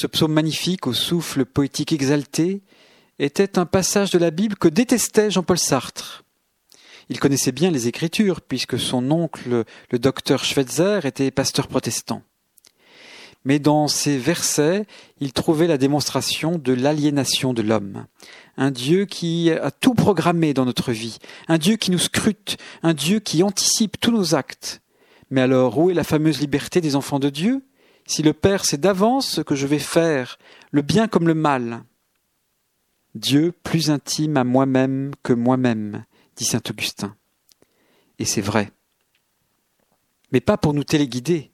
Ce psaume magnifique au souffle poétique exalté était un passage de la Bible que détestait Jean-Paul Sartre. Il connaissait bien les Écritures, puisque son oncle, le docteur Schweitzer, était pasteur protestant. Mais dans ces versets, il trouvait la démonstration de l'aliénation de l'homme. Un Dieu qui a tout programmé dans notre vie, un Dieu qui nous scrute, un Dieu qui anticipe tous nos actes. Mais alors, où est la fameuse liberté des enfants de Dieu? Si le Père sait d'avance ce que je vais faire, le bien comme le mal. Dieu plus intime à moi-même que moi-même, dit saint Augustin. Et c'est vrai. Mais pas pour nous téléguider.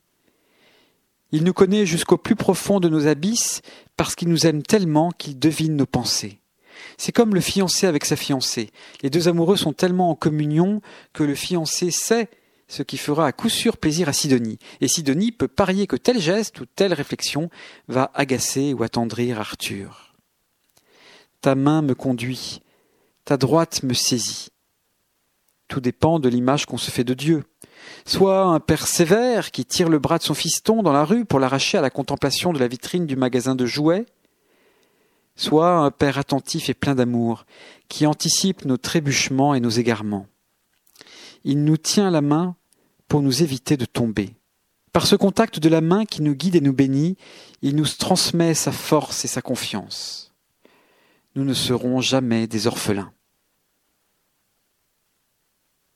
Il nous connaît jusqu'au plus profond de nos abysses parce qu'il nous aime tellement qu'il devine nos pensées. C'est comme le fiancé avec sa fiancée. Les deux amoureux sont tellement en communion que le fiancé sait ce qui fera à coup sûr plaisir à Sidonie. Et Sidonie peut parier que tel geste ou telle réflexion va agacer ou attendrir Arthur. Ta main me conduit, ta droite me saisit. Tout dépend de l'image qu'on se fait de Dieu. Soit un père sévère qui tire le bras de son fiston dans la rue pour l'arracher à la contemplation de la vitrine du magasin de jouets, soit un père attentif et plein d'amour qui anticipe nos trébuchements et nos égarements. Il nous tient la main pour nous éviter de tomber. Par ce contact de la main qui nous guide et nous bénit, il nous transmet sa force et sa confiance. Nous ne serons jamais des orphelins.